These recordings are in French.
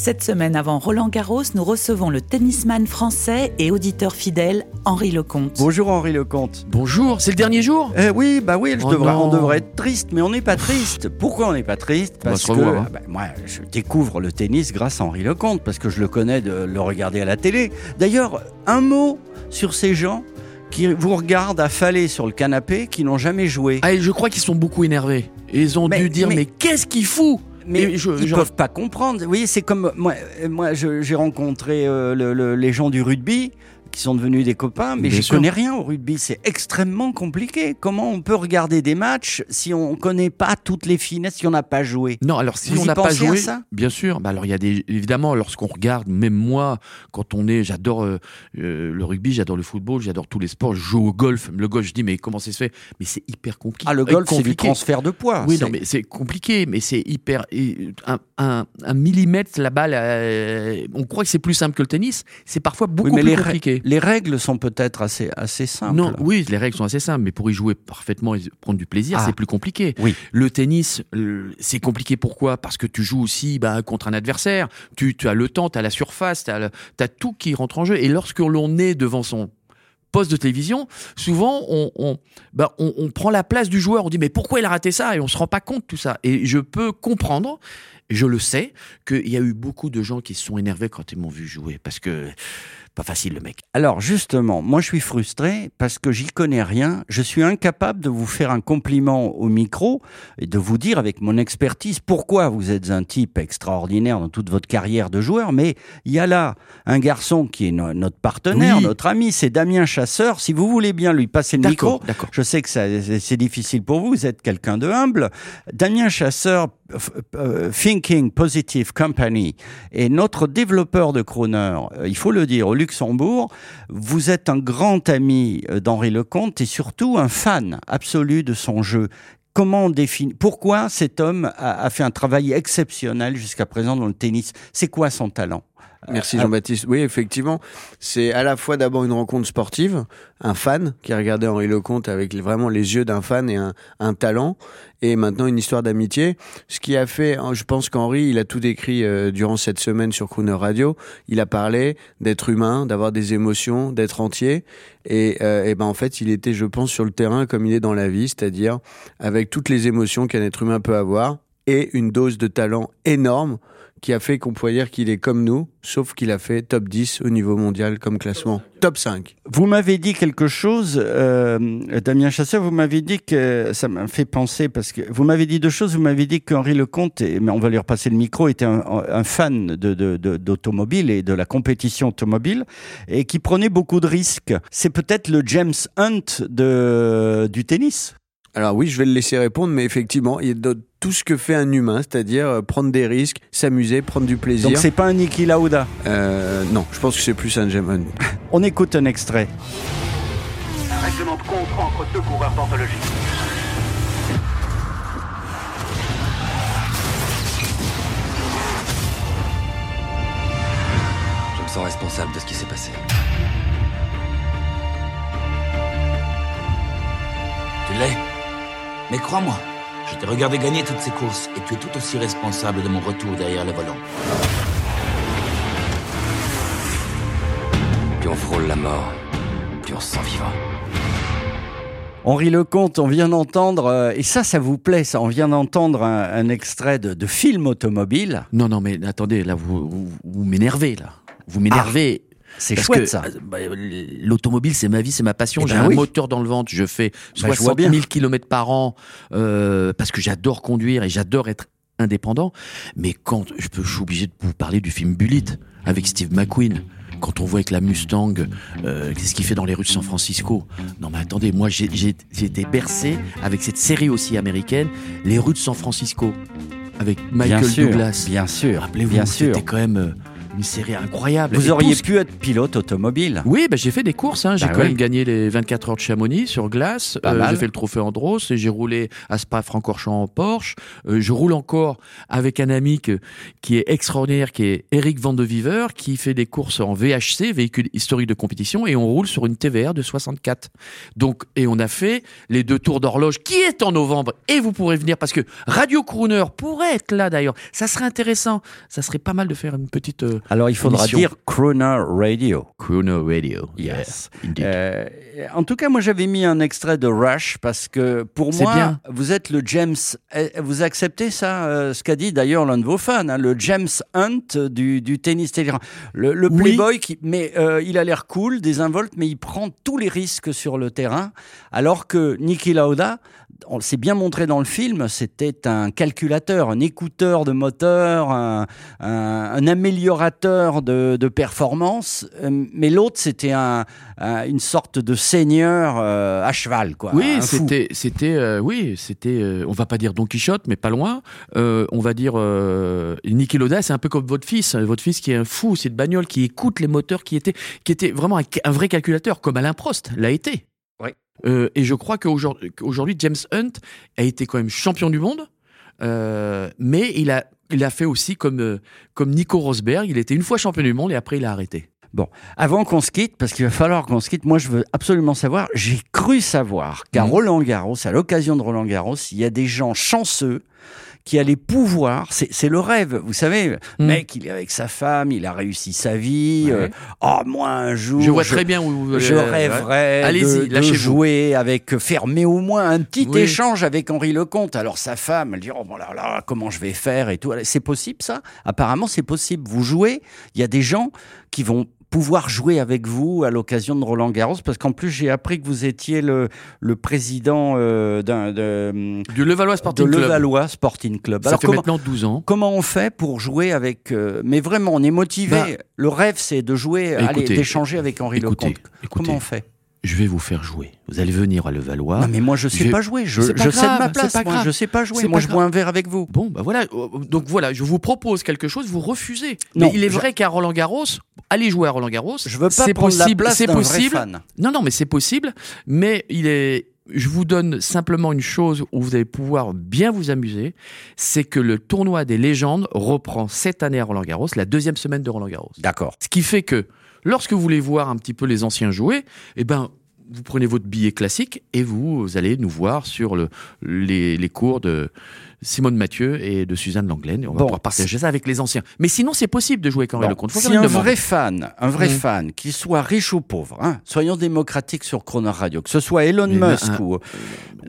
Cette semaine avant Roland Garros, nous recevons le tennisman français et auditeur fidèle Henri Lecomte. Bonjour Henri Lecomte. Bonjour, c'est le dernier jour? Eh oui, bah oui, je Oh devrais- on devrait être triste, mais on n'est pas triste. Pourquoi on n'est pas triste? Parce que revoir, hein. bah, moi, je découvre le tennis grâce à Henri Lecomte, parce que je le connais de le regarder à la télé. D'ailleurs, un mot sur ces gens qui vous regardent affalés sur le canapé, qui n'ont jamais joué. Ah, et je crois qu'ils sont beaucoup énervés. Et ils ont Mais- dû dire, mais- mais, qu'est-ce qu'il fout Mais je- ils je- peuvent pas comprendre. Vous voyez, c'est comme moi. Moi, je- j'ai rencontré euh, le- le- les gens du rugby qui sont devenus des copains, mais je connais rien au rugby. C'est extrêmement compliqué. Comment on peut regarder des matchs si on connaît pas toutes les finesses, si on n'a pas joué? Non, alors si Vous on n'a pas joué, ça? bien sûr. Bah alors il y a des évidemment lorsqu'on regarde, même moi, quand on est, j'adore euh, euh, le rugby, j'adore le football, j'adore tous les sports. Je joue au golf. Le golf, je dis mais comment ça se fait? Mais c'est hyper compliqué. Ah, le Euh, golf, c'est du compliqué. transfert de poids. Oui, non, mais c'est compliqué, mais c'est hyper. Un, un, un millimètre, la balle, euh, on croit que c'est plus simple que le tennis. C'est parfois beaucoup Oui, mais plus les, les règles sont peut-être assez, assez simples. Non, oui, les règles sont assez simples, mais pour y jouer parfaitement et prendre du plaisir, Ah. c'est plus compliqué. Oui. Le tennis, euh, c'est compliqué pourquoi? Parce que tu joues aussi bah, contre un adversaire, tu, tu as le temps, tu as la surface, tu as, tout qui rentre en jeu. Et lorsque l'on est devant son poste de télévision, souvent on, on, bah, on, on prend la place du joueur, on dit mais pourquoi il a raté ça? Et on se rend pas compte de tout ça. Et je peux comprendre, je le sais, qu'il y a eu beaucoup de gens qui se sont énervés quand ils m'ont vu jouer, parce que pas facile le mec. Alors justement, moi je suis frustré parce que j'y connais rien. Je suis incapable de vous faire un compliment au micro et de vous dire avec mon expertise pourquoi vous êtes un type extraordinaire dans toute votre carrière de joueur. Mais il y a là un garçon qui est no- notre partenaire, Oui. notre ami, c'est Damien Chasseur. Si vous voulez bien lui passer le micro, je sais que c'est difficile pour vous, vous êtes quelqu'un de humble. Damien Chasseur, Thinking Positive Company, est notre développeur de Croner. Euh, Il faut le dire, au Luxembourg, vous êtes un grand ami euh, d'Henri Lecomte et surtout un fan absolu de son jeu. Comment on définit Pourquoi cet homme a fait un travail exceptionnel jusqu'à présent dans le tennis? C'est quoi son talent? Merci Euh, Jean-Baptiste. Oui, effectivement, c'est à la fois d'abord une rencontre sportive, un fan qui a regardé Henri Lecomte avec vraiment les yeux d'un fan et un, un talent, et maintenant une histoire d'amitié. Ce qui a fait, hein, je pense qu'Henri, il a tout décrit euh, durant cette semaine sur Crooner Radio. Il a parlé d'être humain, d'avoir des émotions, d'être entier, et, euh, et ben en fait, il était, je pense, sur le terrain comme il est dans la vie, c'est-à-dire avec toutes les émotions qu'un être humain peut avoir et une dose de talent énorme qui a fait qu'on pourrait dire qu'il est comme nous, sauf qu'il a fait top 10 au niveau mondial comme classement. Top 5. Vous m'avez dit quelque chose, euh, Damien Chasseur, vous m'avez dit que ça m'a fait penser parce que vous m'avez dit deux choses. Vous m'avez dit qu'Henri Lecomte, et- mais on va lui repasser le micro, était un, un fan de, de, de- d'automobile et de la compétition automobile et qui prenait beaucoup de risques. C'est peut-être le James Hunt de, du tennis. Alors oui, je vais le laisser répondre, mais effectivement, il y a de- tout ce que fait un humain, c'est-à-dire euh, prendre des risques, s'amuser, prendre du plaisir. Donc c'est pas un Niki Lauda. Euh, non, je pense que c'est plus un Jamon. On écoute un extrait. Un règlement de compte entre deux coureurs d'anthologie. Je me sens responsable de ce qui s'est passé. Tu l'es Mais crois-moi, je t'ai regardé gagner toutes ces courses et tu es tout aussi responsable de mon retour derrière le volant. Plus on frôle la mort, plus on se sent vivant. Henri Lecomte, on vient d'entendre, euh, et ça, ça vous plaît, ça, on vient d'entendre un, un extrait de, de film automobile. Non, non, mais attendez, là, vous, vous, vous m'énervez, là. Vous m'énervez. C'est chouette, que, ça. euh, bah, L'automobile, c'est ma vie, c'est ma passion. Eh J'ai ben un oui. moteur dans le ventre. Je fais Bah, je vois 60 bien. 000 km par an euh, parce que j'adore conduire et j'adore être indépendant. Mais quand je, peux, je suis obligé de vous parler du film Bullitt avec Steve McQueen. Quand on voit avec la Mustang, euh, qu'est-ce qu'il fait dans les rues de San Francisco? Non mais attendez, moi j'ai j'ai- j'ai été bercé avec cette série aussi américaine, Les rues de San Francisco, avec Michael bien sûr, Douglas. Bien sûr, Rappelez-vous, bien sûr. c'était quand même euh, une série incroyable. Vous Et auriez pu être pilote automobile. Oui, bah, j'ai fait des courses. Hein. J'ai Bah quand oui. même gagné les 24 heures de Chamonix sur glace. Euh, j'ai fait le trophée Andros et j'ai roulé à Spa-Francorchamps en Porsche. Euh, je roule encore avec un ami que- qui est extraordinaire, qui est Eric Van de Viver, qui fait des courses en VHC, véhicule historique de compétition, et on roule sur une TVR de 64. Donc, et on a fait les deux tours d'horloge qui est en novembre. Et vous pourrez venir parce que Radio Crooner pourrait être là d'ailleurs. Ça serait intéressant. Ça serait pas mal de faire une petite. euh, Alors il faudra émission. dire Croner Radio. Crooner Radio. Yes. Euh, en tout cas, moi j'avais mis un extrait de Rush parce que pour moi, bien. vous êtes le James. eh, Vous acceptez ça, euh, ce qu'a dit d'ailleurs l'un de vos fans, hein, le James Hunt du, du tennis. Le, le Oui. playboy, qui, mais euh, il a l'air cool, désinvolte, mais il prend tous les risques sur le terrain, alors que Niki Lauda. On s'est bien montré dans le film, c'était un calculateur, un écouteur de moteur, un, un- un améliorateur de, de performance. Euh, Mais l'autre, c'était un, un- une sorte de seigneur euh, à cheval, quoi. Oui, c'était, c'était, euh, oui, c'était. euh, on va pas dire Don Quichotte, mais pas loin. On va dire Niki Lauda, c'est un peu comme votre fils, hein, votre fils qui est un fou, c'est de bagnole, qui écoute les moteurs, qui était, qui était vraiment un, un vrai calculateur, comme Alain Prost l'a été. Euh, et je crois qu'aujourd'hui, James Hunt a été quand même champion du monde, euh, mais il a, il a fait aussi comme, euh, comme Nico Rosberg. Il était une fois champion du monde et après il a arrêté. Bon, avant qu'on se quitte, parce qu'il va falloir qu'on se quitte, moi je veux absolument savoir, j'ai cru savoir qu'à Mhm. Roland Garros, à l'occasion de Roland Garros, il y a des gens chanceux qui allaient pouvoir, c'est c'est le rêve, vous savez, Mhm. mec, il est avec sa femme, il a réussi sa vie, Ouais. euh, oh, moi un jour, Je vois très bien où. Je euh, rêverais Allez-y, de, de jouer avec, faire mais au moins un petit Oui. échange avec Henri Lecomte. Alors sa femme, elle dit oh bon là là, comment je vais faire et tout. C'est possible ça? Apparemment c'est possible. Vous jouez, il y a des gens qui vont pouvoir jouer avec vous à l'occasion de Roland Garros parce qu'en plus j'ai appris que vous étiez le, le président euh, d'un de, Du Levallois de Sporting Club. Levallois Sporting Club. Ça Alors fait comment, maintenant 12 ans. comment on fait pour jouer avec euh, Mais vraiment, on est motivé. Bah, le rêve, c'est de jouer, allez, d'échanger avec Henri écoutez, Lecomte. écoutez. Comment on fait? Je vais vous faire jouer. Vous allez venir à Levallois. Non, mais moi, je sais vais- pas jouer. Je, pas je sais de ma place. pas moi, grave. je sais pas jouer. Moi, pas je bois un verre avec vous. Bon, bah voilà. Donc voilà, je vous propose quelque chose, vous refusez. Non, mais il est je- vrai qu'à Roland Garros, allez jouer à Roland Garros. Je veux pas prendre la possible, place c'est d'un vrai fan. Non, non, mais c'est possible. Mais il est. Je vous donne simplement une chose où vous allez pouvoir bien vous amuser, c'est que le tournoi des légendes reprend cette année à Roland Garros, la deuxième semaine de Roland Garros. D'accord. Ce qui fait que lorsque vous voulez voir un petit peu les anciens jouer, eh ben vous prenez votre billet classique et vous, allez nous voir sur le, les, les cours de Simone Mathieu et de Suzanne Langlaine. Et on va Bon, pouvoir partager ça avec les anciens. Mais sinon, c'est possible de jouer Henri Bon, Lecomte. Faut si un vrai fan, un vrai Mm. fan, qu'il soit riche ou pauvre, hein, soyons démocratiques sur Croner Radio, que ce soit Elon Mais Musk un- ou,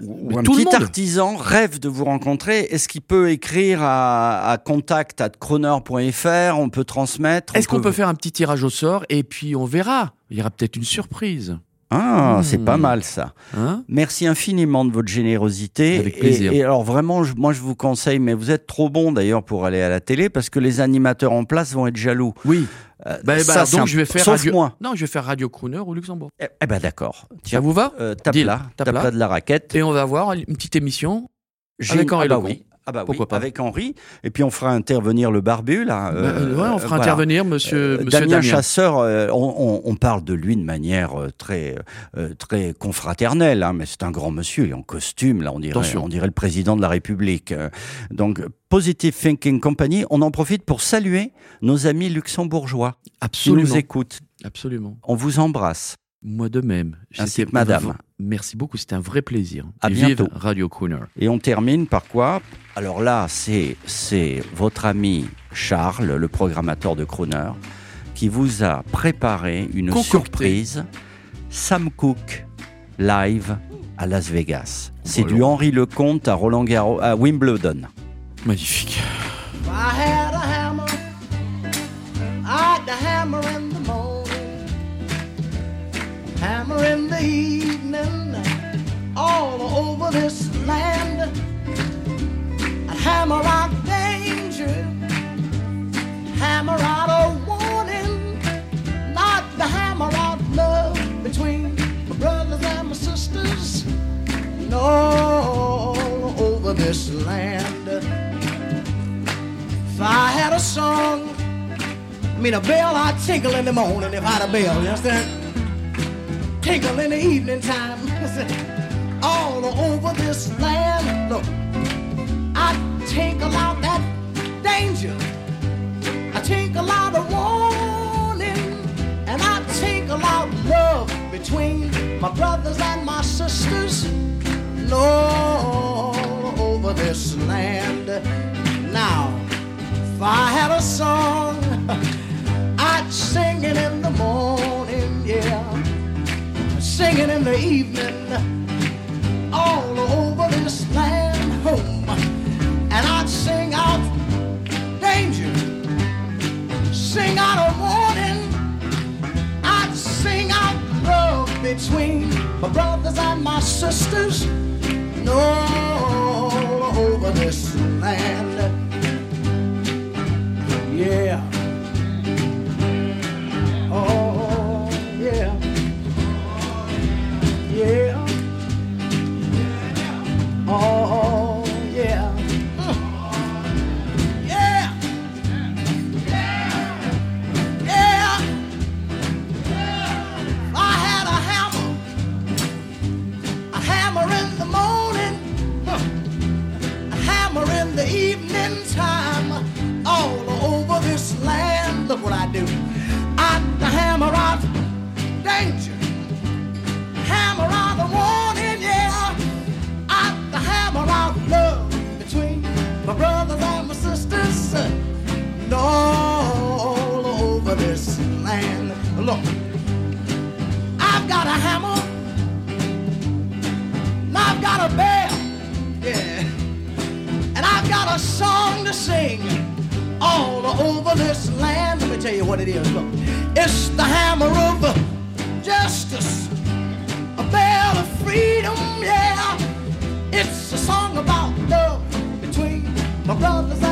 ou un tout le petit monde. artisan rêve de vous rencontrer, est-ce qu'il peut écrire à, à contact croner.fr On peut transmettre Est-ce qu'on peut faire un petit tirage au sort et puis on verra Il y aura peut-être une surprise. Ah, Hmm. c'est pas mal ça. Hein Merci infiniment de votre générosité. Avec plaisir. Et, et alors vraiment, je- moi je vous conseille, mais vous êtes trop bon d'ailleurs pour aller à la télé parce que les animateurs en place vont être jaloux. oui. Euh, Bah, bah, ça, donc un- je vais faire Sauf radio... moi. Non, je vais faire Radio Crooner au Luxembourg. Eh, eh ben d'accord. Ça vous va euh, tape là, Tape tape là. de la raquette. Et on va avoir une petite émission. J'ai- avec Henri ah bah oui. Ah bah oui, Pourquoi pas. avec Henri. Et puis on fera intervenir le barbu là. Euh, ouais, on fera voilà. intervenir Monsieur, monsieur Damien, Damien. Chasseur, on, parle de lui de manière euh, très, euh, très confraternelle, hein, mais c'est un grand monsieur, il est en costume, là, on dirait, Attention. on dirait le président de la République. Euh, Donc, Positive Thinking Company, on en profite pour saluer nos amis luxembourgeois qui nous écoutent. Absolument. On vous embrasse. Moi de même. Ainsi C'était que madame. Merci beaucoup, c'était un vrai plaisir. À Et bientôt. Vive Radio Crooner. Et on termine par quoi? Alors là, c'est c'est votre ami Charles, le programmateur de Crooner, qui vous a préparé une Concocté. surprise. Sam Cooke live à Las Vegas. C'est du Henri Lecomte à Roland Garros à Wimbledon. Magnifique. If I had a hammer, I'd the hammer hammer in the evening, all over this land. I'd hammer out danger, hammer out a warning, not the hammer out love between my brothers and my sisters, and all over this land. If I had a song, I mean, a bell I'd tinkle in the morning if I had a bell, you understand? Tinkle in the evening time. All over this land, look, I tinkle out that danger. I tinkle out a warning, and I tinkle out love between my brothers and my sisters. All over this land. Now, if I had a song, I'd sing it in the morning, sing it in the evening, all over this land home, and I'd sing out danger, sing out a warning, I'd sing out love between my brothers and my sisters, all over this land, yeah. What it is. Look, it's the hammer of uh, justice, a bell of freedom, yeah. It's a song about love between my brothers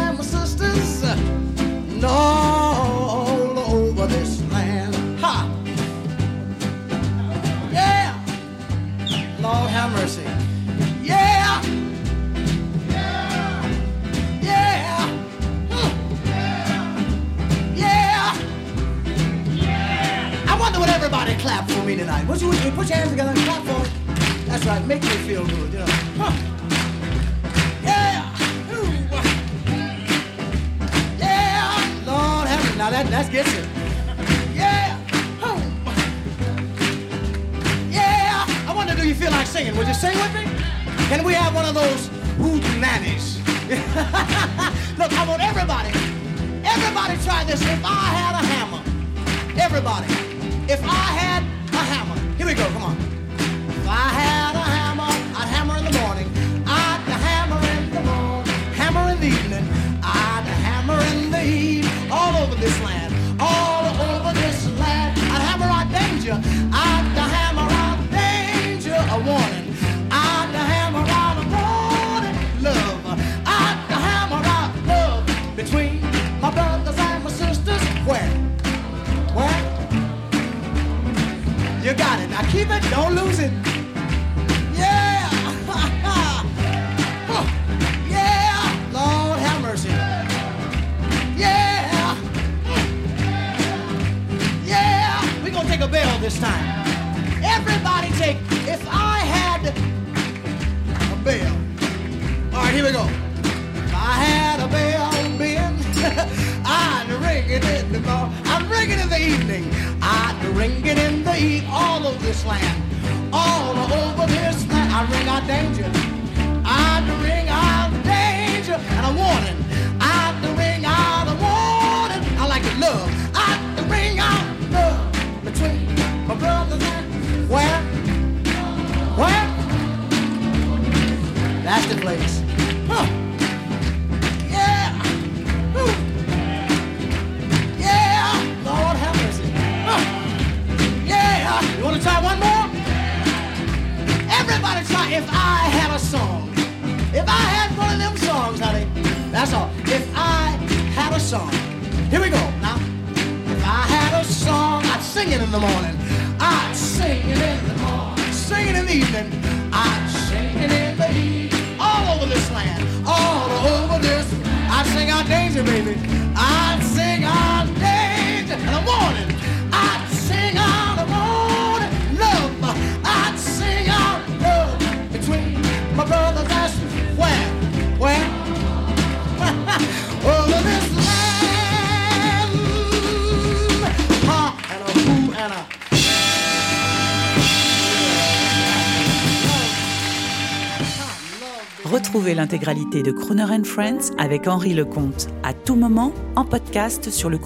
me tonight. What you, you put your hands together and clap for me? That's right, make me feel good, you know. Huh. Now that, that gets it. Yeah! Yeah! I wonder, do you feel like singing? Would you sing with me? Can we have one of those hoot nannies? Look, I want everybody, everybody try this. If I had a hammer, everybody, if I had we go, come on. I Don't lose it. Danger. I'd ring out danger and a warning. I'd ring out a warning. I like it love. I'd ring out love between my brothers and where? Where? That's the place. if I had a song, if I had one of them songs, honey, that's all. If I had a song, here we go now. If I had a song, I'd sing it in the morning. I'd sing it in the morning. Sing it in the evening. I'd sing it in the evening. All over this land, all over this. I'd sing our danger, baby. I'd sing our danger in the morning. I'd sing our morning. L'intégralité de Crooner and Friends avec Henri Lecomte à tout moment en podcast sur le.